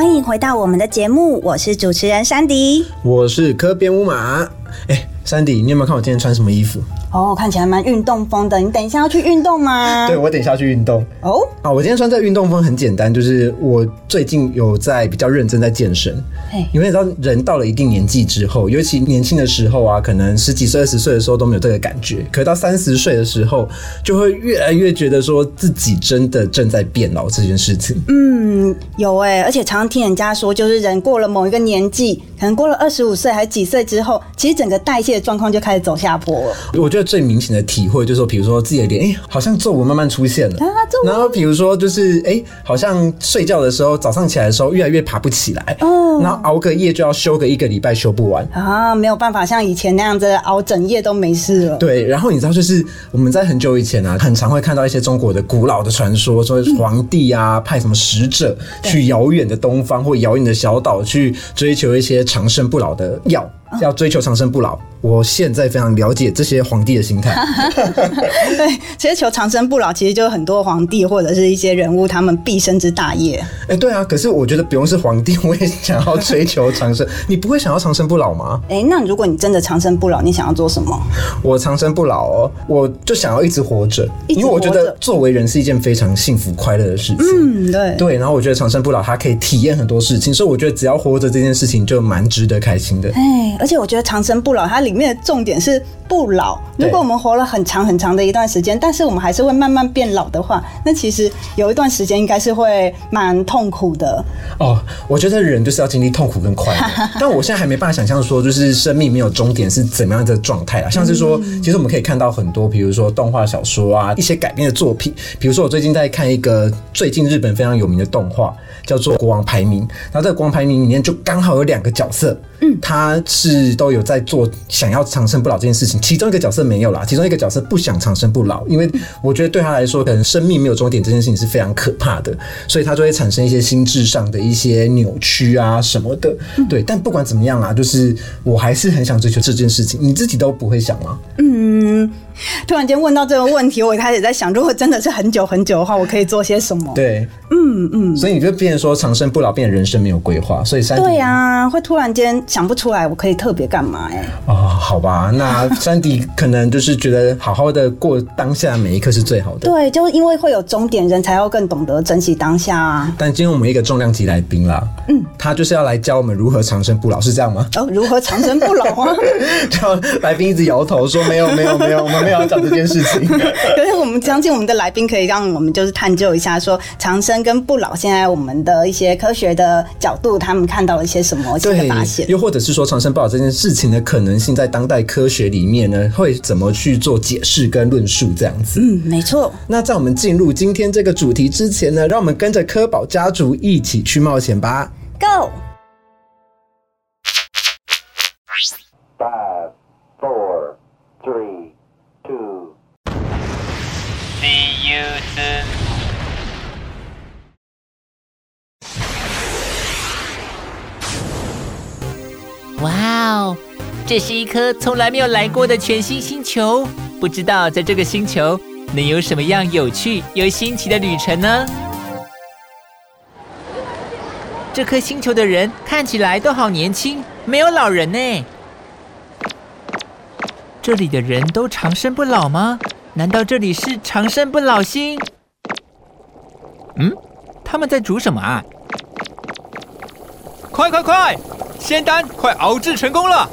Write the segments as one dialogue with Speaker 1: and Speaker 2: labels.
Speaker 1: 欢迎回到我们的节目，我是主持人珊迪。
Speaker 2: 我是科边乌马。哎，珊迪，你有没有看我今天穿什么衣服？
Speaker 1: 哦，看起来蛮运动风的。你等一下要去运动吗？
Speaker 2: 对，我等一下去运动。
Speaker 1: 哦，
Speaker 2: 啊，我今天穿这运动风很简单，就是我最近有在比较认真在健身。
Speaker 1: 嘿
Speaker 2: 因为你知道，人到了一定年纪之后，尤其年轻的时候啊，可能十几岁、二十岁的时候都没有这个感觉，可到三十岁的时候，就会越来越觉得说自己真的正在变老这件事情。
Speaker 1: 嗯，有哎，而且常常听人家说，就是人过了某一个年纪，可能过了二十五岁还是几岁之后，其实整个代谢的状况就开始走下坡了。
Speaker 2: 我觉得最明显的体会就是说，比如说自己的脸，哎、好像皱纹慢慢出现了。
Speaker 1: 啊，
Speaker 2: 然后比如说就是哎、好像睡觉的时候，早上起来的时候越来越爬不起来，
Speaker 1: 哦
Speaker 2: 然后熬个夜就要休个一个礼拜，休不完。
Speaker 1: 啊，没有办法像以前那样子熬整夜都没事了。
Speaker 2: 对，然后你知道，就是我们在很久以前啊，很常会看到一些中国的古老的传说，说皇帝啊派什么使者去遥远的东方或遥远的小岛去追求一些长生不老的药，要追求长生不老。我现在非常了解这些皇帝的心态。
Speaker 1: 对，其实求长生不老，其实就是很多皇帝或者是一些人物他们毕生之大业。
Speaker 2: 哎、对啊，可是我觉得不用是皇帝，我也想要追求长生。你不会想要长生不老吗？
Speaker 1: 哎，那如果你真的长生不老，你想要做什么？
Speaker 2: 我长生不老哦，我就想要一直活着，因为我觉得作为人是一件非常幸福快乐的事情。
Speaker 1: 嗯，对。
Speaker 2: 对，然后我觉得长生不老，它可以体验很多事情，所以我觉得只要活着这件事情就蛮值得开心的。
Speaker 1: 哎，而且我觉得长生不老，它里面的重点是不老。如果我们活了很长很长的一段时间，但是我们还是会慢慢变老的话，那其实有一段时间应该是会蛮痛苦的。
Speaker 2: 哦，我觉得人就是要经历痛苦跟快乐，但我现在还没办法想象说，就是生命没有终点是怎么样的状态啊。像是说，其实我们可以看到很多，比如说动画小说啊，一些改编的作品，比如说我最近在看一个最近日本非常有名的动画，叫做《国王排名》，然后这个国王排名里面就刚好有两个角色，嗯，他是都有在做想要长生不老这件事情，其中一个角色没有啦，其中一个角色不想长生不老，因为我觉得对他来说，可能生命没有终点这件事情是非常可怕的，所以他就会产生一些心智上的一些扭曲啊什么的。对，但不管怎么样啊，就是我还是很想追求这件事情。你自己都不会想吗？
Speaker 1: 嗯，突然间问到这个问题，我开始在想，如果真的是很久很久的话，我可以做些什么？
Speaker 2: 对，
Speaker 1: 嗯嗯，
Speaker 2: 所以你就变成说长生不老，变成人生没有规划，所以山迪
Speaker 1: 对啊，会突然间想不出来我可以特别干嘛哎、
Speaker 2: 哦，好吧，那山迪可能就是觉得好好的过当下每一刻是最好的。
Speaker 1: 对，就是因为会有终点，人才要更懂得珍惜当下啊。
Speaker 2: 但今天我们一个重量级来宾啦，嗯，他就是要来教我们如何长生不老，是这样吗？
Speaker 1: 哦，如何长生不老啊？
Speaker 2: 就来宾一直摇头说没有没有没有，我们没有要讲这件事情。
Speaker 1: 可是我们相信我们的来宾可以让我们就是探究一下，说长生跟不老，现在我们的一些科学的角度，他们看到了一些什么新的发现？
Speaker 2: 又或者是说长生不老这件事情的可能性，在当代科学里面呢，会怎么去做解释跟论述这样子？
Speaker 1: 嗯，没错。
Speaker 2: 那在我们进入今天这个主题之前呢，让我们跟着科宝家族一起去冒险吧。
Speaker 1: Go！
Speaker 3: 哇哦，这是一颗从来没有来过的全新星球，不知道在这个星球能有什么样有趣又新奇的旅程呢？这颗星球的人看起来都好年轻，没有老人呢。这里的人都长生不老吗？难道这里是长生不老星？嗯，他们在煮什么啊？
Speaker 4: 快快快！仙丹快熬制成功了，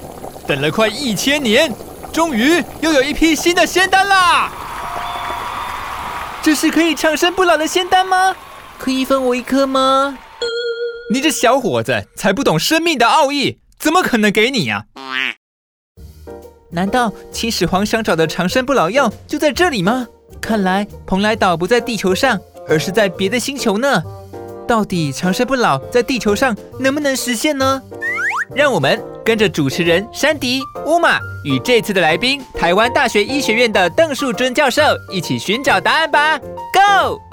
Speaker 4: 等了快一千年，终于又有一批新的仙丹啦！
Speaker 3: 这是可以长生不老的仙丹吗？可以分我一颗吗？
Speaker 4: 你这小伙子才不懂生命的奥义，怎么可能给你呀、
Speaker 3: 难道秦始皇想找的长生不老药就在这里吗？看来蓬莱岛不在地球上，而是在别的星球呢。到底长生不老在地球上能不能实现呢？让我们跟着主持人山迪、乌马与这次的来宾台湾大学医学院的邓树尊教授一起寻找答案吧！Go！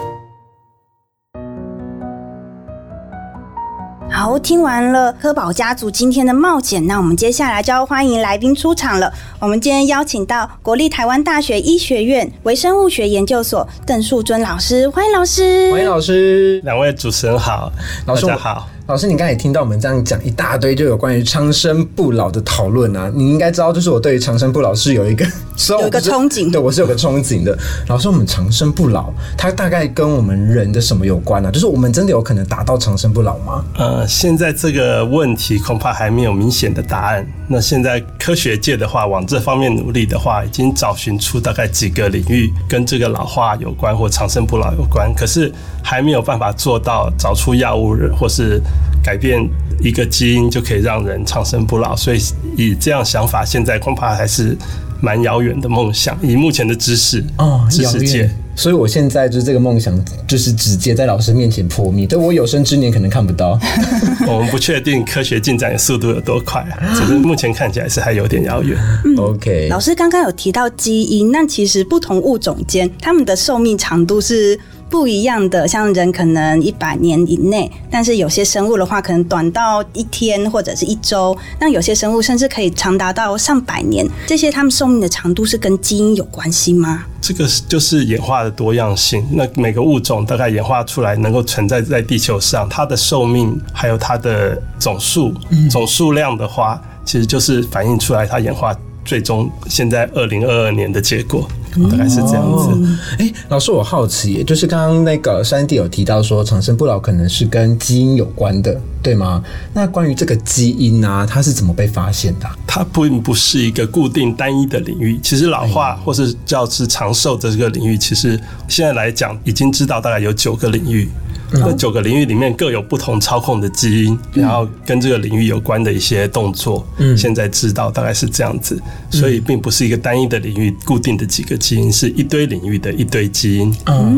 Speaker 1: 好，听完了科宝家族今天的冒险，那我们接下来就要欢迎来宾出场了。我们今天邀请到国立台湾大学医学院微生物学研究所邓树尊老师，欢迎老师。
Speaker 2: 欢迎老师，
Speaker 5: 两位主持人好，
Speaker 2: 老师
Speaker 5: 大家好。
Speaker 2: 老师，你刚才也听到我们这样讲一大堆，就有关于长生不老的讨论啊。你应该知道，就是我对于长生不老是有一个
Speaker 1: 有一个憧憬
Speaker 2: 对我是有个憧憬的。老师，我们长生不老，它大概跟我们人的什么有关呢、啊？就是我们真的有可能达到长生不老吗？
Speaker 5: 呃，现在这个问题恐怕还没有明显的答案。那现在科学界的话，往这方面努力的话，已经找寻出大概几个领域跟这个老化有关或长生不老有关，可是还没有办法做到找出药物或是改变一个基因就可以让人长生不老。所以以这样想法，现在恐怕还是蛮遥远的梦想。以目前的知识
Speaker 2: 啊，
Speaker 5: 知识界。
Speaker 2: 所以我现在就是这个梦想，就是直接在老师面前破灭。对我有生之年可能看不到。
Speaker 5: 我们不确定科学进展的速度有多快啊，只是目前看起来是还有点遥远。
Speaker 1: 嗯
Speaker 2: OK，
Speaker 1: 老师刚刚有提到基因，那其实不同物种间它们的寿命长度是。不一样的，像人可能一百年以内，但是有些生物的话，可能短到一天或者是一周。那有些生物甚至可以长达到上百年。这些它们寿命的长度是跟基因有关系吗？
Speaker 5: 这个就是演化的多样性。那每个物种大概演化出来能够存在在地球上，它的寿命还有它的总数、总数量的话，其实就是反映出来它演化最终现在二零二二年的结果。大概是这样子。
Speaker 2: 哎、老师，我好奇，就是刚刚那个山地有提到说长生不老可能是跟基因有关的，对吗？那关于这个基因啊，它是怎么被发现的啊、
Speaker 5: 它并不是一个固定单一的领域。其实老化或是叫是长寿的这个领域，其实现在来讲已经知道大概有九个领域。那九个领域里面各有不同操控的基因，然后跟这个领域有关的一些动作，现在知道大概是这样子，所以并不是一个单一的领域固定的几个基因，是一堆领域的一堆基因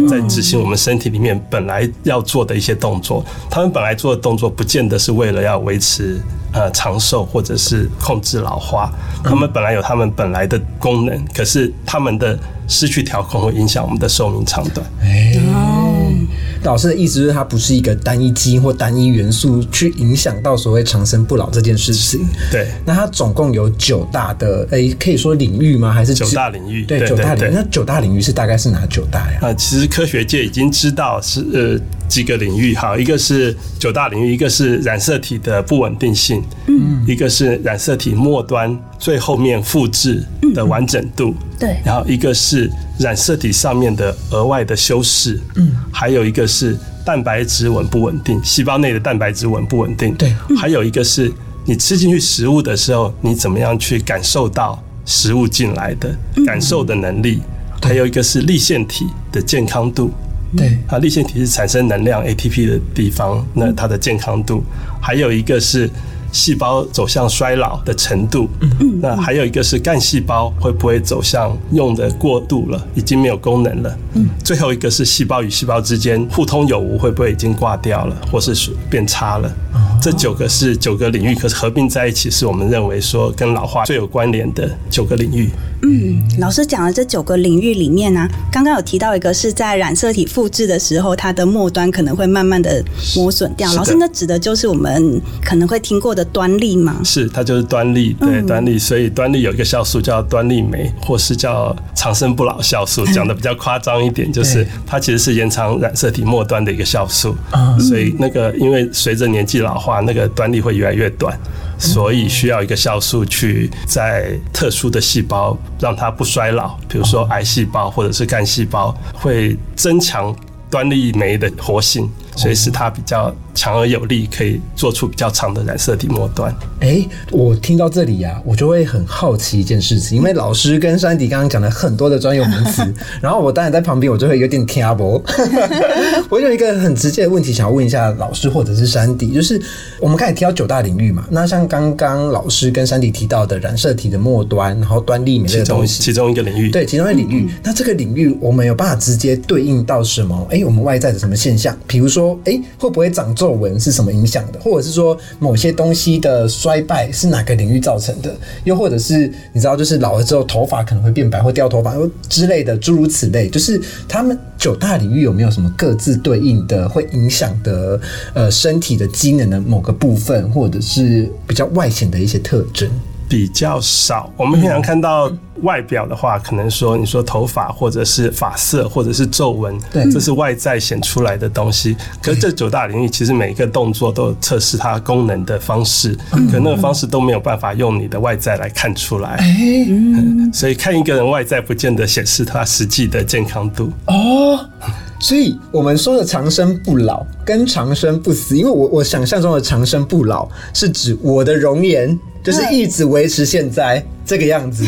Speaker 5: 在执行我们身体里面本来要做的一些动作。他们本来做的动作，不见得是为了要维持呃长寿或者是控制老化，他们本来有他们本来的功能，可是他们的失去调控会影响我们的寿命长短。
Speaker 2: 老师的意思就是，它不是一个单一基因或单一元素去影响到所谓长生不老这件事情。
Speaker 5: 对，
Speaker 2: 那它总共有九大的，诶、可以说领域吗？还是
Speaker 5: 九大领域
Speaker 2: 对，九大领域。那九大领域是大概是哪九大呀？
Speaker 5: 啊，其实科学界已经知道是呃几个领域，好，一个是九大领域，一个是染色体的不稳定性，嗯，一个是染色体末端最后面复制的完整度，
Speaker 1: 对。
Speaker 5: 然后一个是染色体上面的额外的修饰，嗯，还有一个是蛋白质稳不稳定，细胞内的蛋白质稳不稳定，
Speaker 2: 对。
Speaker 5: 还有一个是你吃进去食物的时候，你怎么样去感受到食物进来的感受的能力，还有一个是立腺体的健康度。
Speaker 2: 对，
Speaker 5: 啊，立腺体是产生能量 ATP 的地方，那它的健康度，还有一个是细胞走向衰老的程度，嗯，那还有一个是干细胞会不会走向用的过度了，已经没有功能了，嗯，最后一个是细胞与细胞之间互通有无，会不会已经挂掉了，或是变差了？这九个是九个领域，可是合并在一起，是我们认为说跟老化最有关联的九个领域。
Speaker 1: 嗯老师讲的这九个领域里面呢、刚刚有提到一个是在染色体复制的时候，它的末端可能会慢慢的磨损掉。老师，那指的就是我们可能会听过的端粒吗？
Speaker 5: 是，它就是端粒，对端粒，所以端粒有一个酵素叫端粒酶，或是叫长生不老酵素，讲的比较夸张一点，就是它其实是延长染色体末端的一个酵素，所以那个因为随着年纪老化，那个端粒会越来越短。所以需要一个酵素去在特殊的细胞让它不衰老，比如说癌细胞或者是干细胞，会增强端粒酶的活性，所以使它比较强而有力，可以做出比较长的染色体末端。
Speaker 2: 哎、我听到这里呀、我就会很好奇一件事情，因为老师跟山迪刚刚讲了很多的专有名词，然后我当然在旁边，我就会有点听不。我有一个很直接的问题想要问一下老师或者是山迪，就是我们开始提到九大领域嘛，那像刚刚老师跟山迪提到的染色体的末端，然后端粒酶这个东西，
Speaker 5: 其中一个领域，
Speaker 2: 对，其中一个领域。那这个领域我们有办法直接对应到什么？哎、我们外在的什么现象？比如说，哎、会不会长皱纹是什么影响的？或者是说某些东西的衰败是哪个领域造成的？又或者是你知道，就是老了之后头发可能会变白或掉头发之类的，诸如此类。就是他们九大领域有没有什么各自对应的会影响的呃身体的机能的某个部分，或者是比较外显的一些特征？
Speaker 5: 比较少。我们平常看到外表的话，可能说你说头发或者是发色或者是皱纹，
Speaker 2: 对
Speaker 5: 这是外在显出来的东西。可是这九大领域其实每一个动作都有测试它功能的方式，可那个方式都没有办法用你的外在来看出来。嗯所以看一个人外在，不见得显示他实际的健康度。
Speaker 2: 哦，所以我们说的长生不老跟长生不死，因为我我想象中的长生不老是指我的容颜就是一直维持现在这个样子。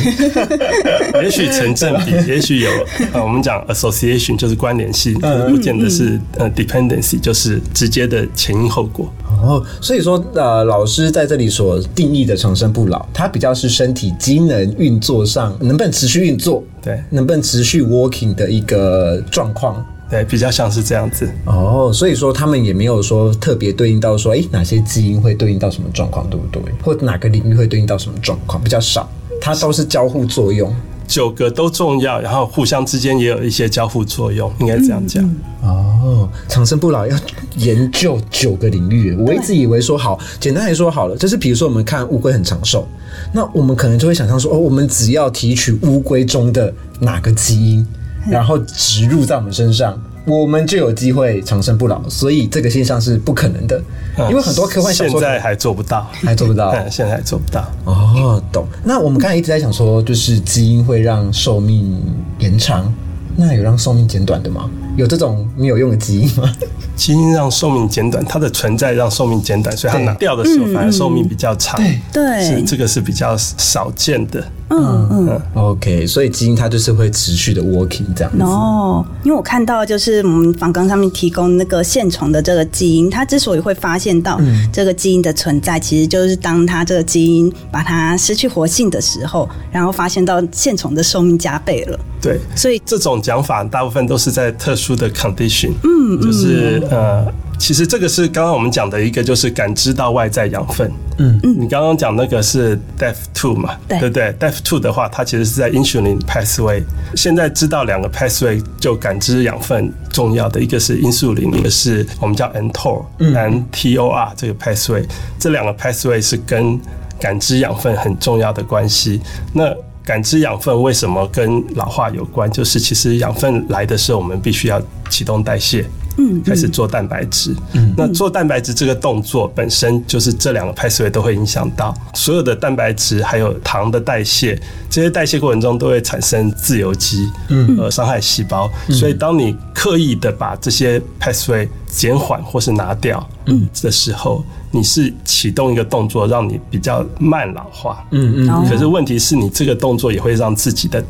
Speaker 5: 也许成正比，也许有呃，我们讲 association 就是关联性，可是不见得是呃 dependency，就是直接的前因后果。
Speaker 2: 哦，所以说呃，老师在这里所定义的长生不老，它比较是身体机能运作上能不能持续运作，
Speaker 5: 对
Speaker 2: 能不能持续 working 的一个状况。
Speaker 5: 对，比较像是这样子。
Speaker 2: 哦，所以说他们也没有说特别对应到说，诶，哪些基因会对应到什么状况，对不对？或哪个领域会对应到什么状况，比较少，它都是交互作用。
Speaker 5: 九个都重要，然后互相之间也有一些交互作用，应该这样讲。
Speaker 2: 哦，长生不老要研究九个领域，我一直以为说好，简单来说好了，就是比如说我们看乌龟很长寿，那我们可能就会想象说，哦，我们只要提取乌龟中的哪个基因，然后植入在我们身上。我们就有机会长生不老，所以这个现象是不可能的，因为很多科幻小说
Speaker 5: 现在还做不到，
Speaker 2: 还做不到。
Speaker 5: 嗯，现在还做不到。
Speaker 2: 哦，懂。那我们刚才一直在想说，就是基因会让寿命延长，那有让寿命减短的吗？有这种没有用的基因吗？
Speaker 5: 基因让寿命减短，它的存在让寿命减短，所以它拿掉的时候反而寿命比较长。
Speaker 1: 对
Speaker 5: 是这个是比较少见的。
Speaker 1: 嗯嗯。
Speaker 2: OK，所以基因它就是会持续的 working 这样子。
Speaker 1: 哦，因为我看到就是我们访纲上面提供那个线虫的这个基因，它之所以会发现到这个基因的存在，其实就是当它这个基因把它失去活性的时候，然后发现到线虫的寿命加倍了。
Speaker 5: 对，
Speaker 1: 所以
Speaker 5: 这种讲法大部分都是在特殊的 condition，嗯，就是呃，其实这个是刚刚我们讲的一个，就是感知到外在养分。嗯嗯，你刚刚讲那个是 DEF two 嘛，
Speaker 1: 对
Speaker 5: 不对？DEF two 的话，它其实是在 insulin pathway。现在知道两个 pathway 就感知养分重要的，一个是 insulin，一个是我们叫 mTOR，嗯，mTOR 这个 pathway，这两个 pathway 是跟感知养分很重要的关系。那感知养分为什么跟老化有关？就是其实养分来的时候，我们必须要启动代谢，嗯，开始做蛋白质。嗯，那做蛋白质这个动作本身就是这两个 pathway 都会影响到所有的蛋白质还有糖的代谢，这些代谢过程中都会产生自由基，嗯，呃，伤害细胞。所以当你刻意的把这些 pathway 减缓或是拿掉，嗯的时候，你是启动一个动作，让你比较慢老化。
Speaker 2: 嗯嗯
Speaker 1: 哦
Speaker 5: 可是问题是你这个动作也会让自己的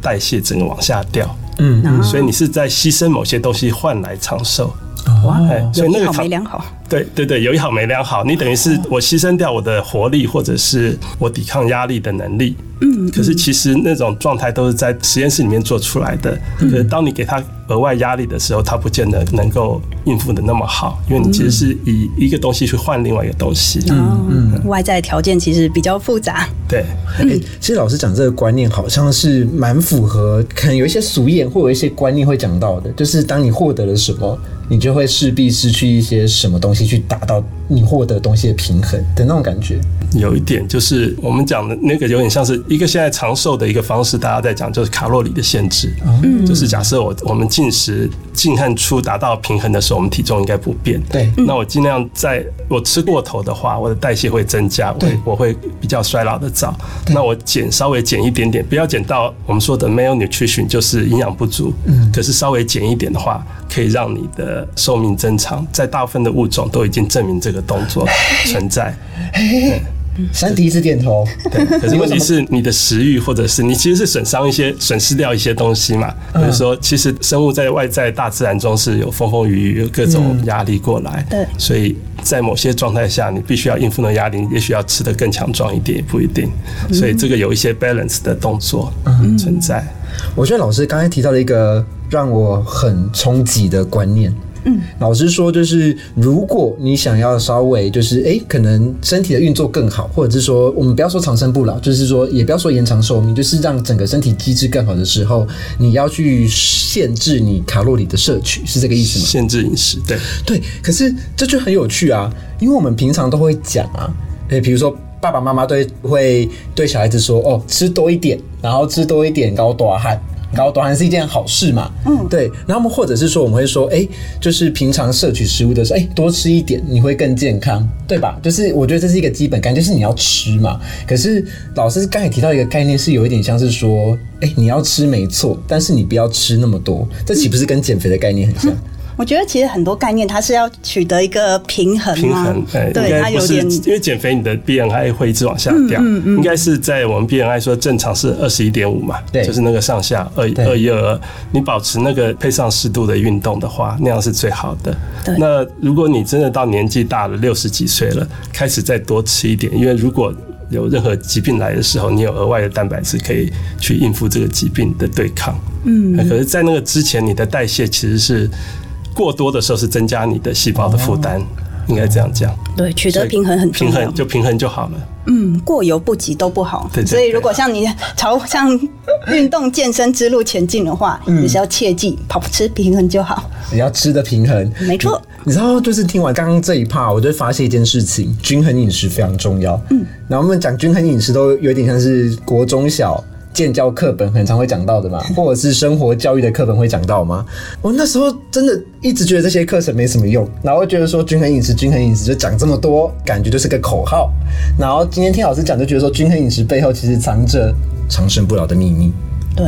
Speaker 5: 代谢整个往下掉，
Speaker 2: 嗯嗯，
Speaker 5: 所以你是在牺牲某些东西换来长寿。
Speaker 1: 哇
Speaker 5: 哎，所以那个长
Speaker 1: 没良好。
Speaker 5: 对对对，有一好没两好，你等于是我牺牲掉我的活力，或者是我抵抗压力的能力。嗯，可是其实那种状态都是在实验室里面做出来的。可是当你给他额外压力的时候，他不见得能够应付的那么好，因为你其实是以一个东西去换另外一个东西。
Speaker 1: 嗯嗯，外在条件其实比较复杂。
Speaker 5: 对，
Speaker 2: 哎、其实老师讲这个观念好像是蛮符合，可能有一些俗谚或有一些观念会讲到的，就是当你获得了什么，你就会势必失去一些什么东西去达到你获得东西的平衡的那种感觉。
Speaker 5: 有一点就是我们讲的那个有点像是一个现在长寿的一个方式，大家在讲就是卡路里的限制，
Speaker 2: 嗯
Speaker 5: 就是假设我我们进食进和出达到平衡的时候，我们体重应该不变。
Speaker 2: 对
Speaker 5: 那我尽量在我吃过头的话，我的代谢会增加，我会
Speaker 2: 对
Speaker 5: 我会比较衰老的早。那我减稍微减一点点，不要减到我们说的 malnutrition，就是营养不足。嗯，可是稍微减一点的话，可以让你的寿命增长。在大部分的物种都已经证明这个动作存在。
Speaker 2: 山迪一直点头，
Speaker 5: 对，可是问题是你的食欲，或者是你其实是损伤一些、损失掉一些东西嘛。比如说，其实生物在外在大自然中是有风风雨雨、有各种压力过来，
Speaker 1: 对
Speaker 5: 所以在某些状态下，你必须要应付那压力，也许要吃得更强壮一点，也不一定。所以这个有一些 balance 的动作存在。
Speaker 2: 我觉得老师刚才提到了一个让我很冲击的观念。嗯，老师说，就是如果你想要稍微就是哎、诶可能身体的运作更好，或者是说我们不要说长生不老，就是说也不要说延长寿命，就是让整个身体机制更好的时候，你要去限制你卡路里的摄取，是这个意思吗？
Speaker 5: 限制饮食，对，
Speaker 2: 对，可是这就很有趣啊，因为我们平常都会讲啊，诶，比如说。爸爸妈妈对会对小孩子说哦，吃多一点，然后吃多一点高多汗。高端还是一件好事嘛？嗯，对。然后我们或者是说，我们会说，哎、就是平常摄取食物的时候，哎、多吃一点，你会更健康，对吧？就是我觉得这是一个基本概念，就是你要吃嘛。可是老师刚才提到一个概念，是有一点像是说，哎、你要吃没错，但是你不要吃那么多，这岂不是跟减肥的概念很像？
Speaker 1: 我觉得其实很多概念它是要取得一个平衡嘛
Speaker 5: 平衡，
Speaker 1: 对，它有点
Speaker 5: 因为减肥，你的 BMI 会一直往下掉，
Speaker 1: 嗯
Speaker 5: 应该是在我们 BMI 说正常是二十一点五嘛，
Speaker 2: 对。
Speaker 5: 就是那个上下二二一二二，你保持那个配上适度的运动的话，那样是最好的。
Speaker 1: 对。
Speaker 5: 那如果你真的到年纪大了，六十几岁了，开始再多吃一点，因为如果有任何疾病来的时候，你有额外的蛋白质可以去应付这个疾病的对抗。嗯，可是，在那个之前，你的代谢其实是过多的时候是增加你的细胞的负担，应该这样讲。
Speaker 1: 对取得平衡很重要
Speaker 5: 平衡。就平衡就好了。
Speaker 1: 嗯，过犹不及都不好。
Speaker 5: 对对
Speaker 1: 所以如果像你朝 向运动健身之路前进的话，
Speaker 5: 嗯
Speaker 1: 你是要切记保持平衡就好。
Speaker 2: 你要吃的平衡，
Speaker 1: 没错。
Speaker 2: 你知道，就是听完刚刚这一趴，我就发现一件事情：均衡饮食非常重要。嗯，然后我们讲均衡饮食都有点像是国中小建教课本很常会讲到的嘛，或者是生活教育的课本会讲到吗？我那时候真的一直觉得这些课程没什么用，然后觉得说均衡饮食、均衡饮食就讲这么多，感觉就是个口号。然后今天听老师讲，就觉得说均衡饮食背后其实藏着长生不老的秘密。
Speaker 1: 对，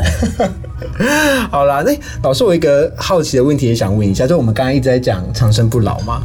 Speaker 2: 好啦，那老师，我有一个好奇的问题也想问一下，就我们刚刚一直在讲长生不老嘛，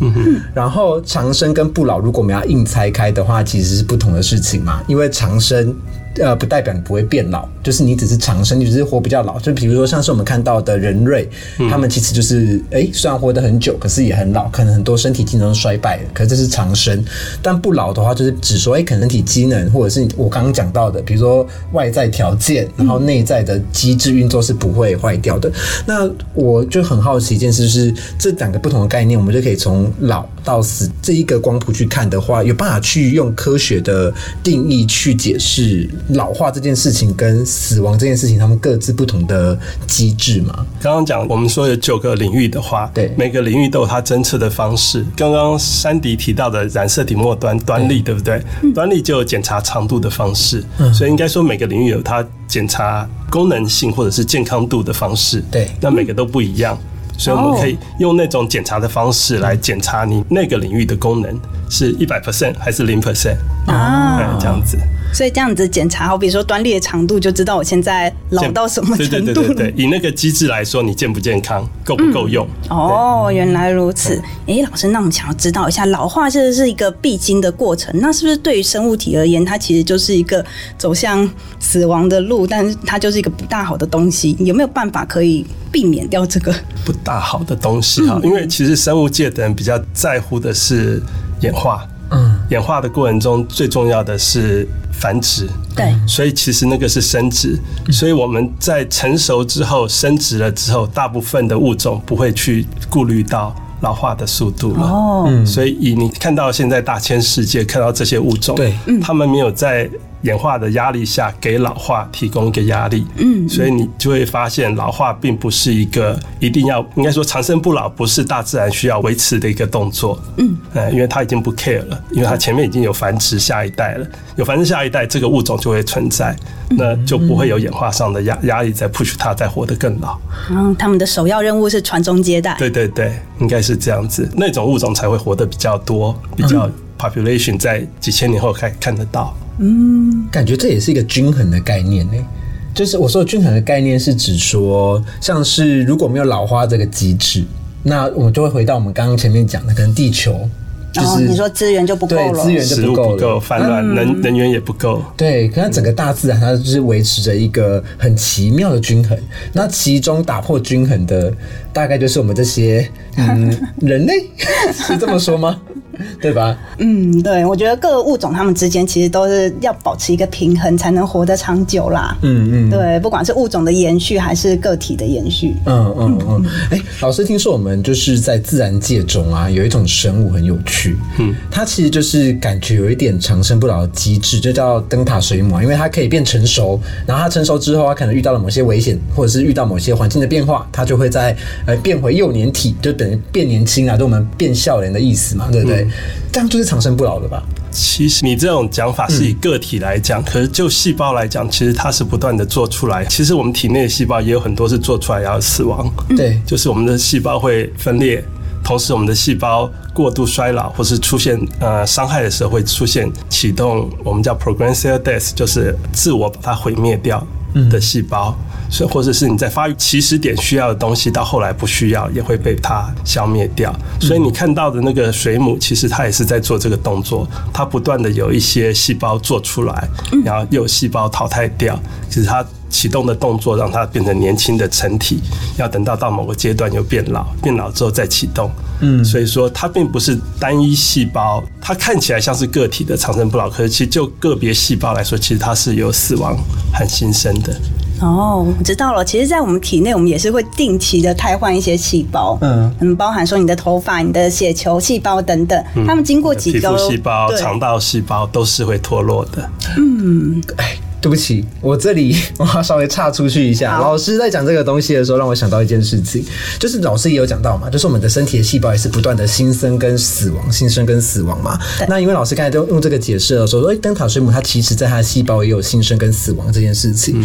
Speaker 2: 然后长生跟不老，如果我们要硬拆开的话，其实是不同的事情嘛，因为长生。呃，不代表你不会变老，就是你只是长生，你只是活比较老。就比如说，像是我们看到的人瑞，他们其实就是，哎、虽然活得很久，可是也很老，可能很多身体机能衰败了，可是这是长生。但不老的话，就是只说，哎、可能身体机能，或者是我刚刚讲到的，比如说外在条件，然后内在的机制运作是不会坏掉的。那我就很好奇一件事，就是这两个不同的概念，我们就可以从老到死这一个光谱去看的话，有办法去用科学的定义去解释老化这件事情跟死亡这件事情，他们各自不同的机制嘛？
Speaker 5: 刚刚讲我们说有九个领域的话，
Speaker 2: 对
Speaker 5: 每个领域都有它侦测的方式。刚刚山迪提到的染色体末端端粒，对不对？端粒就有检查长度的方式，所以应该说每个领域有它检查功能性或者是健康度的方式。
Speaker 2: 对
Speaker 5: 那每个都不一样。所以我们可以用那种检查的方式来检查你那个领域的功能是一百 percent 还是零 percent
Speaker 1: 啊
Speaker 5: 这样子。
Speaker 1: 所以这样子检查，好比说端粒的长度，就知道我现在老到什么程度了。
Speaker 5: 对对对对，以那个机制来说，你健不健康，够不够用？
Speaker 1: 哦，原来如此。诶，老师，那我们想要知道一下，老化这是一个必经的过程，那是不是对于生物体而言，它其实就是一个走向死亡的路，但是它就是一个不大好的东西？有没有办法可以避免掉这个？
Speaker 5: 不大好的东西哈，因为其实生物界的人比较在乎的是演化，
Speaker 2: 嗯，
Speaker 5: 演化的过程中最重要的是繁殖，
Speaker 1: 对，
Speaker 5: 所以其实那个是生殖，所以我们在成熟之后生殖了之后，大部分的物种不会去顾虑到老化的速度了。
Speaker 1: 哦，
Speaker 5: 所以以你看到现在大千世界看到这些物种，
Speaker 2: 对，
Speaker 5: 他们没有在演化的压力下给老化提供一个压力，嗯，所以你就会发现老化并不是一个一定要应该说长生不老不是大自然需要维持的一个动作，嗯，哎，因为它已经不 care 了，因为它前面已经有繁殖下一代了，有繁殖下一代，这个物种就会存在，那就不会有演化上的压压力在 push 它再活得更老。
Speaker 1: 嗯，他们的首要任务是传宗接代。
Speaker 5: 对对对，应该是这样子，那种物种才会活得比较多，比较 population 在几千年后看看得到。
Speaker 2: 感觉这也是一个均衡的概念呢。就是我说的均衡的概念是指说，像是如果没有老花这个机制，那我们就会回到我们刚刚前面讲的，可能地球就是
Speaker 1: 你说资源就不够了，
Speaker 2: 对资源就不够了，
Speaker 5: 够，泛滥，能能源也不够。
Speaker 2: 对，可是整个大自然它就是维持着一个很奇妙的均衡。那其中打破均衡的，大概就是我们这些嗯 人类，是这么说吗？对吧？
Speaker 1: 嗯，对，我觉得各个物种它们之间其实都是要保持一个平衡，才能活得长久啦。
Speaker 2: 嗯嗯，
Speaker 1: 对，不管是物种的延续还是个体的延续。
Speaker 2: 嗯嗯嗯。哎、老师，听说我们就是在自然界中啊，有一种生物很有趣，嗯，它其实就是感觉有一点长生不老的机制，就叫灯塔水母啊，因为它可以变成熟，然后它成熟之后，它可能遇到了某些危险，或者是遇到某些环境的变化，它就会在呃变回幼年体，就等于变年轻啊，就我们变笑脸的意思嘛，对不对？对，这样就是长生不老的吧？
Speaker 5: 其实你这种讲法是以个体来讲，可是就细胞来讲，其实它是不断的做出来。其实我们体内的细胞也有很多是做出来然后死亡，
Speaker 2: 对，
Speaker 5: 就是我们的细胞会分裂，同时我们的细胞过度衰老或是出现呃伤害的时候，会出现启动我们叫 progressive death，就是自我把它毁灭掉的细胞。所以或者是你在发育起始点需要的东西，到后来不需要，也会被它消灭掉。所以你看到的那个水母，其实它也是在做这个动作，它不断的有一些细胞做出来，然后又有细胞淘汰掉。其实它启动的动作让它变成年轻的成体，要等到到某个阶段又变老，变老之后再启动。嗯，所以说它并不是单一细胞，它看起来像是个体的长生不老，可是其实就个别细胞来说，其实它是有死亡和新生的。
Speaker 1: 哦，我知道了。其实，在我们体内，我们也是会定期的汰换一些细胞，
Speaker 2: 嗯
Speaker 1: 嗯，包含说你的头发、你的血球细胞等等，它们经过几
Speaker 5: 皮
Speaker 1: 周
Speaker 5: 肤细胞、
Speaker 1: 对
Speaker 5: 肠道细胞都是会脱落的。
Speaker 2: 哎，对不起，我这里 我要稍微岔出去一下。老师在讲这个东西的时候，让我想到一件事情，就是老师也有讲到嘛，就是我们的身体的细胞也是不断的新生跟死亡，新生跟死亡嘛。那因为老师刚才都用这个解释的时候说，哎，灯塔水母它其实在它的细胞也有新生跟死亡这件事情。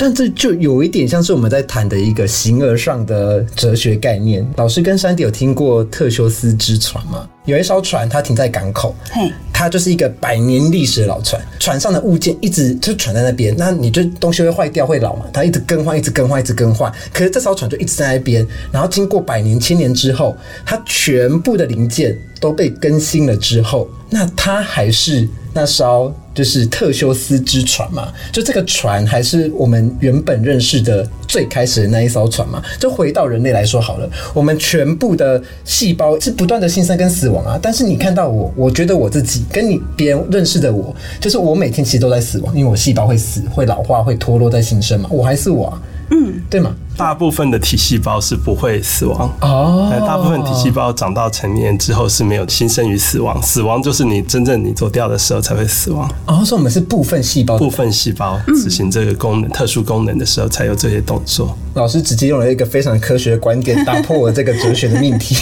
Speaker 2: 但这就有一点像是我们在谈的一个形而上的哲学概念。老师跟山迪有听过特修斯之船吗？有一艘船，它停在港口，
Speaker 1: 嘿，
Speaker 2: 它就是一个百年历史的老船，船上的物件一直就船在那边，那你就东西会坏掉会老嘛，它一直更换，一直更换，一直更换。可是这艘船就一直在那边，然后经过百年、千年之后，它全部的零件都被更新了之后，那它还是那艘就是特修斯之船嘛？就这个船还是我们原本认识的最开始的那一艘船嘛？就回到人类来说好了，我们全部的细胞是不断的新生跟死亡啊。但是你看到我，我觉得我自己跟你别人认识的我，就是我每天其实都在死亡，因为我细胞会死、会老化、会脱落在新生嘛，我还是我、啊，嗯，对吗？
Speaker 5: 大部分的体细胞是不会死亡。
Speaker 2: 哦
Speaker 5: 呃，大部分体细胞长到成年之后是没有新生与死亡，死亡就是你真正你走掉的时候才会死亡。
Speaker 2: 哦，所以我们是部分细胞
Speaker 5: 部分细胞执行这个功能、特殊功能的时候才有这些动作。
Speaker 2: 老师直接用了一个非常科学的观点打破我这个哲学的命题。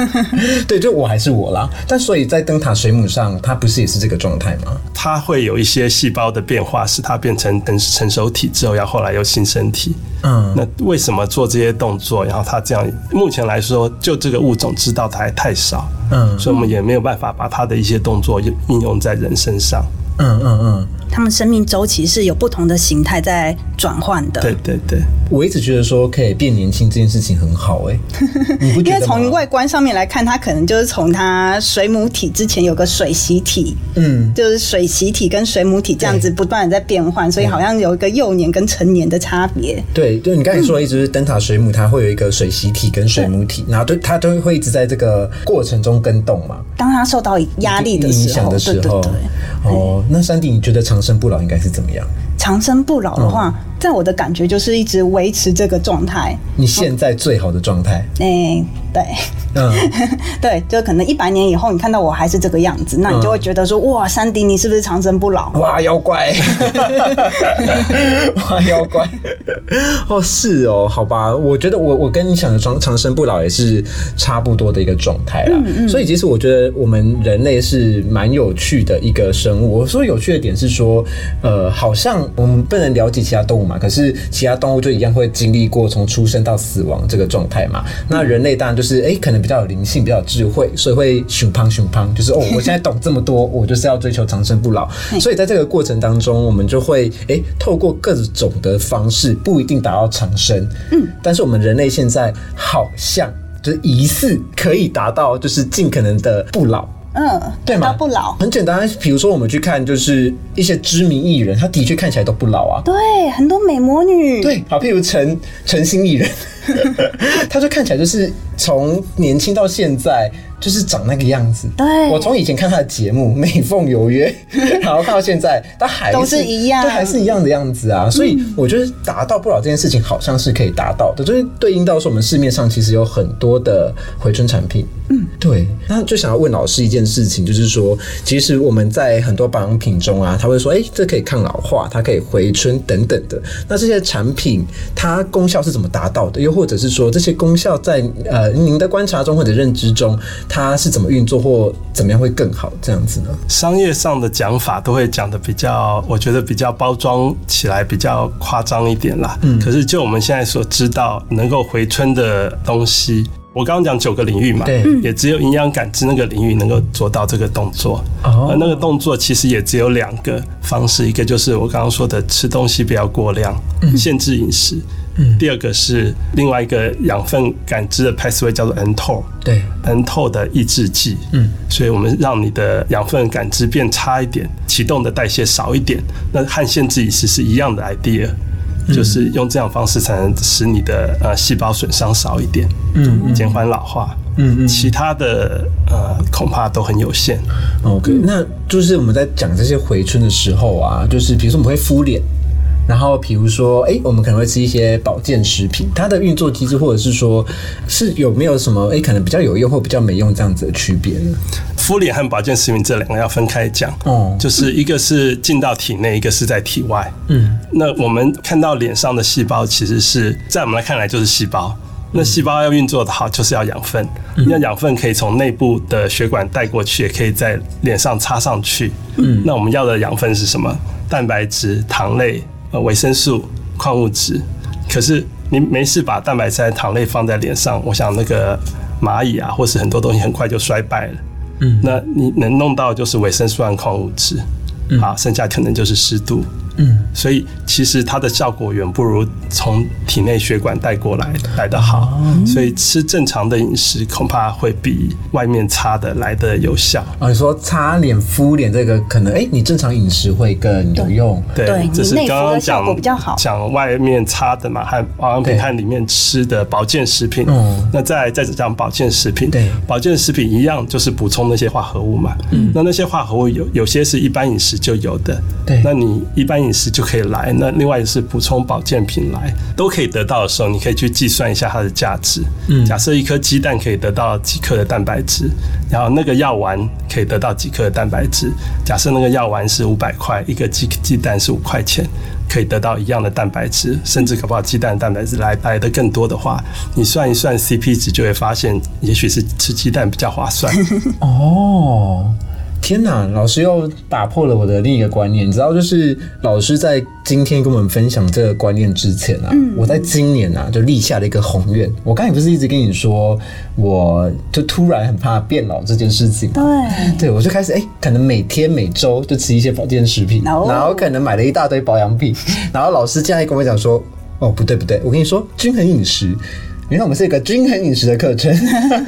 Speaker 2: 对，就我还是我啦。但所以在灯塔水母上，它不是也是这个状态吗？
Speaker 5: 它会有一些细胞的变化，使它变成成成熟体之后，要后来又新生体。
Speaker 2: 嗯，
Speaker 5: 那为什么做这些动作？然后它这样，目前来说，就这个物种知道的还太少，
Speaker 2: 嗯
Speaker 5: 所以我们也没有办法把它的一些动作应用在人身上。
Speaker 2: 嗯嗯嗯，
Speaker 1: 它们生命周期是有不同的形态在转换的。
Speaker 5: 对对对，
Speaker 2: 我一直觉得说可以变年轻这件事情很好 哎、
Speaker 1: 因为？从外观上面来看，它可能就是从它水母体之前有个水螅体，
Speaker 2: 嗯，
Speaker 1: 就是水螅体跟水母体这样子不断的在变换，所以好像有一个幼年跟成年的差别。
Speaker 2: 对，就你刚才说的一直是灯塔水母，它会有一个水螅体跟水母体，然后对它都会一直在这个过程中跟动嘛。
Speaker 1: 当它受到压力的
Speaker 2: 影
Speaker 1: 时候，
Speaker 2: 响的时候。哦，那山迪，你觉得长生不老应该是怎么样？
Speaker 1: 长生不老的话，在我的感觉就是一直维持这个状态。
Speaker 2: 你现在最好的状态？
Speaker 1: 哎、对。
Speaker 2: 嗯，
Speaker 1: 对，就可能一百年以后，你看到我还是这个样子，那你就会觉得说，哇，山迪，你是不是长生不老？
Speaker 2: 哇，妖怪！哇，妖怪！哦，是哦，好吧，我觉得我我跟你想的长长生不老也是差不多的一个状态啦。所以其实我觉得我们人类是蛮有趣的一个生物。我说有趣的点是说，呃，好像我们不能了解其他动物嘛，可是其他动物就一样会经历过从出生到死亡这个状态嘛。那人类当然就是哎、可能比较有灵性，比较有智慧，所以会熊胖熊胖，就是哦，我现在懂这么多，我就是要追求长生不老。所以在这个过程当中，我们就会哎、透过各种的方式，不一定达到长生，嗯，但是我们人类现在好像就是疑似可以达到，就是尽可能的不老。
Speaker 1: 嗯，
Speaker 2: 对吗？
Speaker 1: 到不老。
Speaker 2: 很简单，比如说我们去看，就是一些知名艺人，他的确看起来都不老啊。
Speaker 1: 对，很多美魔女。
Speaker 2: 对，好，譬如陈陈星艺人，他就看起来就是从年轻到现在，就是长那个样子。
Speaker 1: 对
Speaker 2: 我从以前看他的节目《美凤有约》，然后看到现在，他还
Speaker 1: 都是一样
Speaker 2: 对，还是一样的样子啊。所以我觉得达到不老这件事情，好像是可以达到的，就是对应到说我们市面上其实有很多的回春产品。嗯，对。那就想要问老师一件事情，就是说，其实我们在很多保养品中啊，他会说，哎、这可以抗老化，它可以回春等等的。那这些产品它功效是怎么达到的？又或者是说这些功效在呃您的观察中或者认知中，它是怎么运作或怎么样会更好这样子呢？
Speaker 5: 商业上的讲法都会讲的比较，我觉得比较包装起来比较夸张一点啦。嗯，可是就我们现在所知道能够回春的东西，我刚刚讲九个领域嘛，
Speaker 2: 对
Speaker 5: 也只有营养感知那个领域能够做到这个动作。
Speaker 2: 哦
Speaker 5: 而那个动作其实也只有两个方式，一个就是我刚刚说的吃东西不要过量，限制饮食。第二个是另外一个养分感知的 pathway 叫做 mTOR。
Speaker 2: 对
Speaker 5: ，mTOR 的抑制剂，嗯，所以我们让你的养分感知变差一点，启动的代谢少一点，那和限制饮食是一样的 idea，、就是用这样方式才能使你的呃细胞损伤少一点，嗯，减缓老化，嗯嗯，其他的呃恐怕都很有限
Speaker 2: ，OK，那就是我们在讲这些回春的时候啊，就是比如说我们会敷脸，然后比如说哎、我们可能会吃一些保健食品，它的运作机制或者是说是有没有什么哎、可能比较有用或比较没用这样子的区别呢？
Speaker 5: 敷脸和保健食品这两个要分开讲，
Speaker 2: 哦
Speaker 5: 就是一个是进到体内，一个是在体外。嗯，那我们看到脸上的细胞，其实是在我们来看来就是细胞。那细胞要运作的好，就是要养分。那养分可以从内部的血管带过去，也可以在脸上插上去。嗯，那我们要的养分是什么？蛋白质、糖类、呃维生素、矿物质。可是你没事把蛋白质、和糖类放在脸上，我想那个蚂蚁啊，或是很多东西很快就衰败了。嗯，那你能弄到就是维生素和矿物质，好，剩下可能就是湿度。嗯，所以其实它的效果远不如从体内血管带过来来的好，所以吃正常的饮食恐怕会比外面擦的来的有效。
Speaker 2: 啊，你说擦脸敷脸这个可能哎、你正常饮食会更有用。
Speaker 5: 对，
Speaker 1: 对
Speaker 5: 这是刚刚
Speaker 1: 的效
Speaker 5: 讲
Speaker 1: 果比较好。
Speaker 5: 讲外面擦的嘛，和保养品
Speaker 2: 对
Speaker 5: 和里面吃的保健食品。
Speaker 2: 嗯
Speaker 5: 那再再讲保健食品，
Speaker 2: 对。
Speaker 5: 保健食品一样就是补充那些化合物嘛。嗯，那那些化合物有有些是一般饮食就有的，
Speaker 2: 对。
Speaker 5: 那你一般饮食就可以来。那另外也是补充保健品来，都可以得到的时候，你可以去计算一下它的价值。嗯，假设一颗鸡蛋可以得到几克的蛋白质，然后那个药丸可以得到几克的蛋白质。假设那个药丸是五百块，一个鸡鸡蛋是五块钱，可以得到一样的蛋白质，甚至搞不好鸡蛋的蛋白质来来的更多的话，你算一算 CP 值，就会发现，也许是吃鸡蛋比较划算。
Speaker 2: 哦，天哪！老师又打破了我的另一个观念。你知道，就是老师在今天跟我们分享这个观念之前啊，我在今年啊就立下了一个宏愿。我刚才不是一直跟你说，我就突然很怕变老这件事情吗？
Speaker 1: 对，
Speaker 2: 对，我就开始哎、可能每天每周就吃一些保健食品，
Speaker 1: 哦
Speaker 2: 然后可能买了一大堆保养品，然后老师现在跟我讲说，哦，不对不对，我跟你说，均衡饮食。原来我们是一个均衡饮食的课程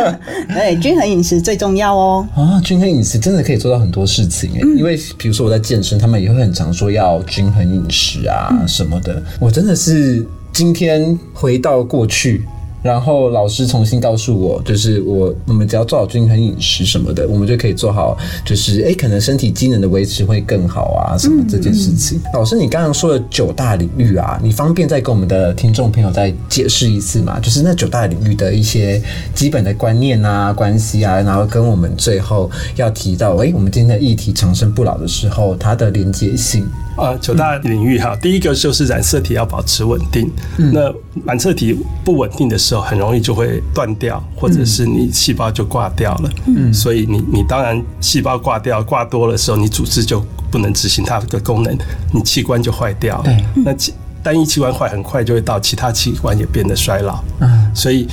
Speaker 1: 对，均衡饮食最重要哦。
Speaker 2: 啊！均衡饮食真的可以做到很多事情诶、因为比如说我在健身，他们也会很常说要均衡饮食啊什么的。我真的是今天回到过去，然后老师重新告诉我，就是我我们只要做好均衡饮食什么的，我们就可以做好，就是哎、可能身体机能的维持会更好啊，什么这件事情。老师，你刚刚说的九大领域啊，你方便再跟我们的听众朋友再解释一次吗？就是那九大领域的一些基本的观念啊、关系啊，然后跟我们最后要提到，哎、我们今天的议题长生不老的时候，它的连接性。
Speaker 5: 呃，九大领域哈，第一个就是染色体要保持稳定。那染色体不稳定的时候，很容易就会断掉，或者是你细胞就挂掉了。嗯，所以你你当然细胞挂掉挂多的时候，你组织就不能执行它的功能，你器官就坏掉了。
Speaker 2: 对
Speaker 5: 那器单一器官坏，很快就会到其他器官也变得衰老。
Speaker 2: 嗯
Speaker 5: 所以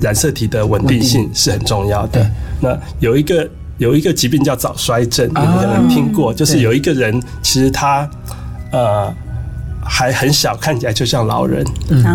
Speaker 5: 染色体的稳定性是很重要的。那有一个有一个疾病叫早衰症，你们可能听过，就是有一个人其实他呃还很小，看起来就像老人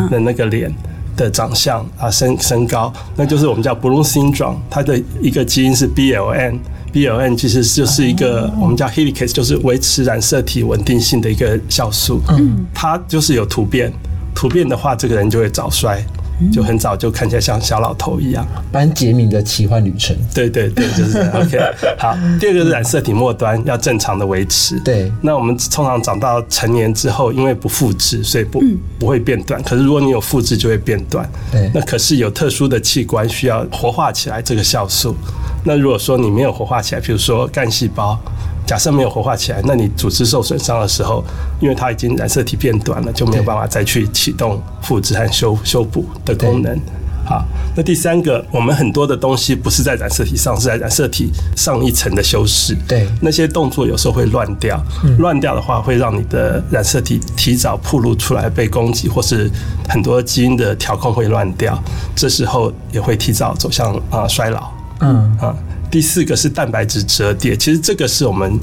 Speaker 5: 的那个脸。的长相啊，身身高，那就是我们叫 Bloom syndrome，它的一个基因是 BLN。BLN 其实就是一个我们叫 helicase，就是维持染色体稳定性的一个酵素。嗯，它就是有突变，突变的话，这个人就会早衰，就很早就看起来像小老头一样。
Speaker 2: 班杰明的奇幻旅程。
Speaker 5: 对对对，就是这样 OK。好，第二个是染色体末端要正常的维持。
Speaker 2: 对
Speaker 5: 那我们通常长到成年之后，因为不复制，所以不、不会变短。可是如果你有复制，就会变短。
Speaker 2: 对
Speaker 5: 那可是有特殊的器官需要活化起来这个酵素。那如果说你没有活化起来，比如说干细胞假设没有活化起来，那你组织受损伤的时候，因为它已经染色体变短了，就没有办法再去启动复制和修修补的功能。好，那第三个，我们很多的东西不是在染色体上，是在染色体上一层的修饰。
Speaker 2: 对
Speaker 5: 那些动作有时候会乱掉，乱掉的话会让你的染色体提早暴露出来被攻击，或是很多基因的调控会乱掉，这时候也会提早走向啊、衰老。
Speaker 2: 嗯
Speaker 5: 啊，第四个是蛋白质折叠，其实这个是我们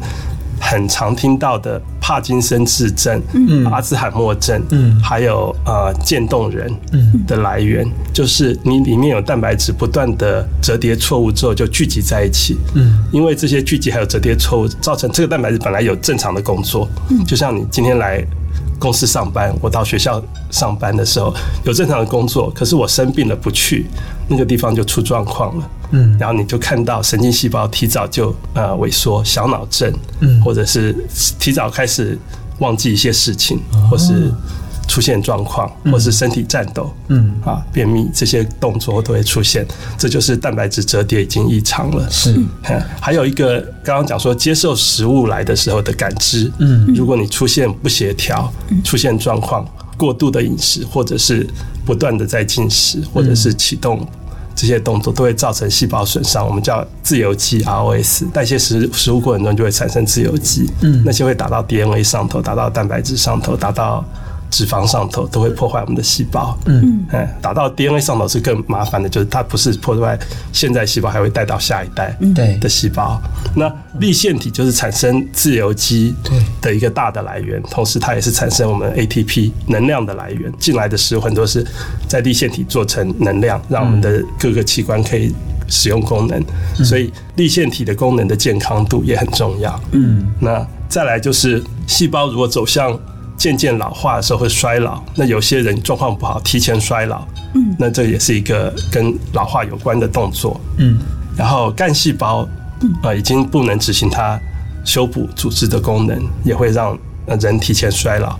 Speaker 5: 很常听到的帕金森氏症、阿兹海默症，
Speaker 2: 嗯。
Speaker 5: 还有呃渐冻人
Speaker 2: 嗯
Speaker 5: 的来源，就是你里面有蛋白质不断的折叠错误之后就聚集在一起，
Speaker 2: 嗯。
Speaker 5: 因为这些聚集还有折叠错误，造成这个蛋白质本来有正常的工作，就像你今天来。公司上班，我到学校上班的时候有正常的工作，可是我生病了不去，那个地方就出状况了。
Speaker 2: 嗯。
Speaker 5: 然后你就看到神经细胞提早就呃萎缩，小脑症，
Speaker 2: 嗯。
Speaker 5: 或者是提早开始忘记一些事情，或是出现状况，或是身体颤抖，
Speaker 2: 嗯。
Speaker 5: 啊，便秘这些动作都会出现，这就是蛋白质折叠已经异常了。
Speaker 2: 是。
Speaker 5: 嗯还有一个刚刚讲说接受食物来的时候的感知，
Speaker 2: 嗯。
Speaker 5: 如果你出现不协调，出现状况，过度的饮食，或者是不断的在进食，或者是启动这些动作，都会造成细胞损伤，我们叫自由基 ROS，代谢食食物过程中就会产生自由基，
Speaker 2: 嗯。
Speaker 5: 那些会打到 DNA 上头，打到蛋白质上头，打到脂肪上头，都会破坏我们的细胞。
Speaker 2: 嗯
Speaker 5: 嗯，打到 DNA 上头是更麻烦的，就是它不是破坏现在细胞，还会带到下一代
Speaker 2: 对
Speaker 5: 的细胞。那立腺体就是产生自由基
Speaker 2: 对
Speaker 5: 的一个大的来源，同时它也是产生我们 ATP 能量的来源。进来的食物很多是在立腺体做成能量，让我们的各个器官可以使用功能。所以立腺体的功能的健康度也很重要。
Speaker 2: 嗯
Speaker 5: 那再来就是细胞如果走向渐渐老化的时候会衰老，那有些人状况不好，提前衰老，嗯，那这也是一个跟老化有关的动作。
Speaker 2: 嗯。
Speaker 5: 然后干细胞呃已经不能执行它修补组织的功能，也会让呃人提前衰老。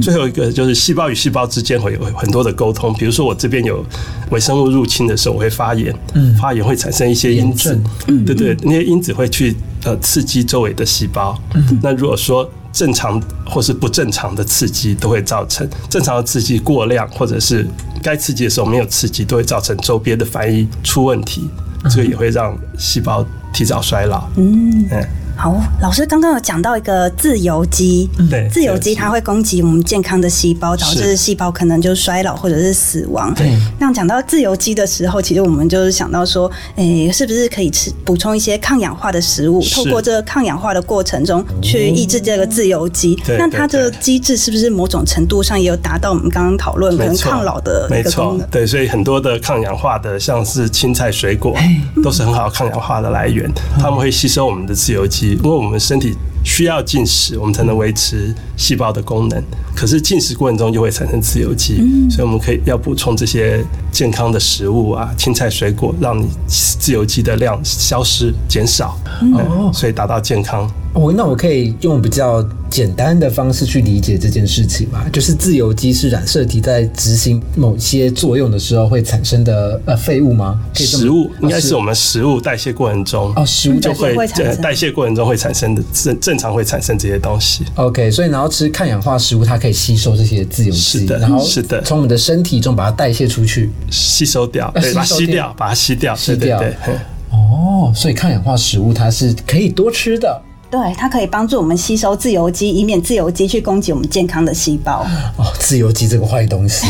Speaker 5: 最后一个就是细胞与细胞之间会有很多的沟通，比如说我这边有微生物入侵的时候，我会发炎，
Speaker 2: 嗯。
Speaker 5: 发炎会产生一些因子。
Speaker 2: 嗯，
Speaker 5: 对对，那些因子会去呃刺激周围的细胞。那如果说正常或是不正常的刺激，都会造成正常的刺激过量，或者是该刺激的时候没有刺激，都会造成周边的反应出问题，这个也会让细胞提早衰老。
Speaker 1: 嗯，
Speaker 5: 嗯，
Speaker 1: 好，老师刚刚有讲到一个自由基，
Speaker 5: 对，
Speaker 1: 自由基它会攻击我们健康的细胞，导致细胞可能就衰老或者是死亡。
Speaker 2: 对
Speaker 1: 那讲到自由基的时候，其实我们就是想到说，诶、是不是可以吃补充一些抗氧化的食物，透过这个抗氧化的过程中去抑制这个自由基？
Speaker 5: 对
Speaker 1: 那它的
Speaker 5: 对对
Speaker 1: 机制是不是某种程度上也有达到我们刚刚讨论可能抗老的一
Speaker 5: 没错
Speaker 1: 个功能？，
Speaker 5: 对，所以很多的抗氧化的，像是青菜、水果，都是很好抗氧化的来源。它们会吸收我们的自由基，因为我们身体需要进食，我们才能维持细胞的功能。可是进食过程中就会产生自由基，所以我们可以要补充这些健康的食物啊，青菜、水果，让你自由基的量消失、减少，嗯，所以达到健康。
Speaker 2: 哦，那我可以用比较简单的方式去理解这件事情嘛？就是自由基是染色体在执行某些作用的时候会产生的呃废物吗？可以
Speaker 5: 食物应该
Speaker 2: 哦
Speaker 5: 是我们食物代谢过程中
Speaker 2: 哦食物
Speaker 5: 就会代谢过程中会产生的正正常会产生这些东西。
Speaker 2: OK，所以然后吃抗氧化食物，它可以吸收这些自由基，
Speaker 5: 是的
Speaker 2: 然后
Speaker 5: 是的
Speaker 2: 从我们的身体中把它代谢出去。
Speaker 5: 吸收掉，
Speaker 2: 呃
Speaker 5: 对，把它
Speaker 2: 吸收掉，
Speaker 5: 把它吸掉，
Speaker 2: 吸掉
Speaker 5: 对
Speaker 2: 哦，所以抗氧化食物它是可以多吃的。
Speaker 1: 对，它可以帮助我们吸收自由基，以免自由基去攻击我们健康的细胞。
Speaker 2: 哦，自由基这个坏东西。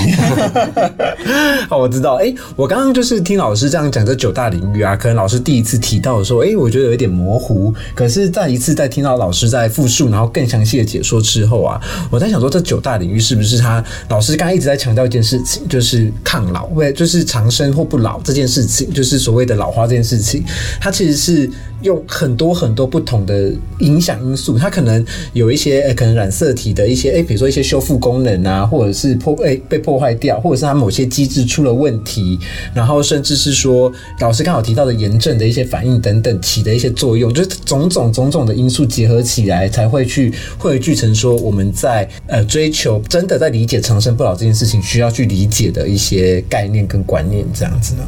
Speaker 2: 好，我知道。哎、我刚刚就是听老师这样讲这九大领域啊，可能老师第一次提到的时候，哎、我觉得有一点模糊。可是再一次再听到老师在复述，然后更详细的解说之后啊，我在想说，这九大领域是不是他老师刚刚一直在强调一件事情，就是抗老，为就是长生或不老这件事情，就是所谓的老化这件事情，它其实是用很多很多不同的影响因素，它可能有一些、呃可能染色体的一些诶，比如说一些修复功能啊，或者是破诶、被破坏掉，或者是它某些机制出了问题，然后甚至是说老师刚好提到的炎症的一些反应等等起的一些作用，就是种种种种的因素结合起来，才会去汇聚成说我们在呃追求真的在理解长生不老这件事情需要去理解的一些概念跟观念这样子呢。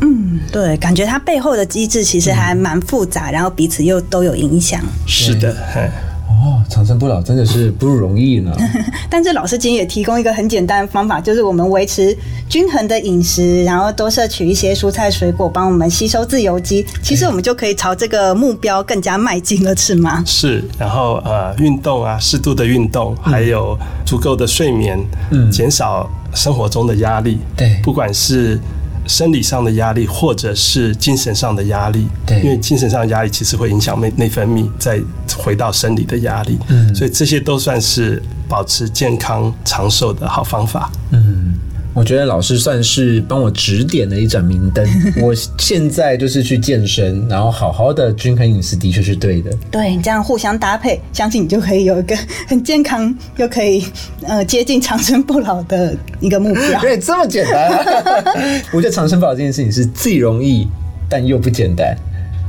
Speaker 1: 对，感觉它背后的机制其实还蛮复杂，然后彼此又都有影响。
Speaker 5: 是的，嘿，
Speaker 2: 哦，长生不老真的是不容易呢。
Speaker 1: 但是老师今天也提供一个很简单的方法，就是我们维持均衡的饮食，然后多摄取一些蔬菜水果，帮我们吸收自由基。其实我们就可以朝这个目标更加迈进了，是吗？
Speaker 5: 是，然后呃，运动啊，适度的运动，还有足够的睡眠，
Speaker 2: 嗯
Speaker 5: 减少生活中的压力，
Speaker 2: 对
Speaker 5: 不管是生理上的压力，或者是精神上的压力，
Speaker 2: 对。
Speaker 5: 因为精神上的压力其实会影响内内分泌，再回到生理的压力，
Speaker 2: 嗯。
Speaker 5: 所以这些都算是保持健康长寿的好方法。
Speaker 2: 嗯，我觉得老师算是帮我指点了一盏明灯。我现在就是去健身，然后好好的均衡饮食，的确是对的。
Speaker 1: 对，这样互相搭配，相信你就可以有一个很健康又可以呃接近长生不老的一个目标。
Speaker 2: 对，这么简单、我觉得长生不老这件事情是既容易但又不简单。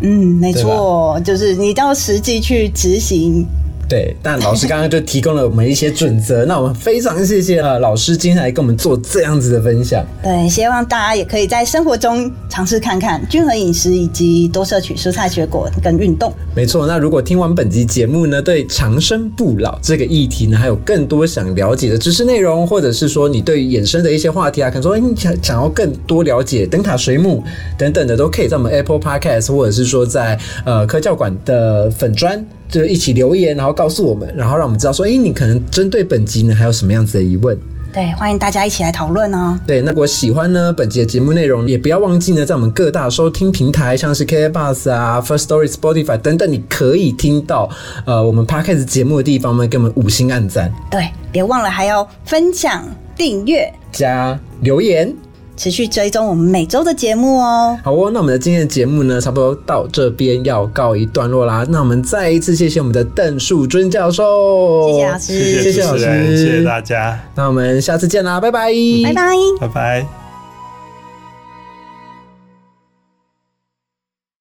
Speaker 1: 嗯，没错，就是你要实际去执行。
Speaker 2: 对，但老师刚刚就提供了我们一些准则，那我们非常谢谢呃老师今天来跟我们做这样子的分享。
Speaker 1: 对，希望大家也可以在生活中尝试看看均衡饮食，以及多摄取蔬菜水果跟运动。
Speaker 2: 没错，那如果听完本集节目呢，对长生不老这个议题呢，还有更多想了解的知识内容，或者是说你对衍生的一些话题啊，可能说哎你想想要更多了解灯塔水母等等的，都可以在我们 Apple Podcast 或者是说在呃科教馆的粉砖。就一起留言，然后告诉我们，然后让我们知道说，哎，你可能针对本集呢还有什么样子的疑问？
Speaker 1: 对，欢迎大家一起来讨论哦。
Speaker 2: 对，那如果喜欢呢本集的节目内容，也不要忘记呢，在我们各大收听平台，像是 KK Bus 啊、First Story、Spotify 等等，你可以听到呃我们 Podcast 节目的地方呢，给我们五星按赞
Speaker 1: 对，别忘了还要分享、订阅，
Speaker 2: 加留言。
Speaker 1: 持续追踪我们每周的节目哦。
Speaker 2: 好哦，那我们的今天的节目呢，差不多到这边要告一段落啦。那我们再一次谢谢我们的邓树尊教授，
Speaker 1: 谢谢老师
Speaker 5: 谢谢
Speaker 2: 谢谢老师，
Speaker 5: 谢谢大家，
Speaker 2: 那我们下次见啦，拜拜，
Speaker 1: 拜拜。
Speaker 5: 拜拜。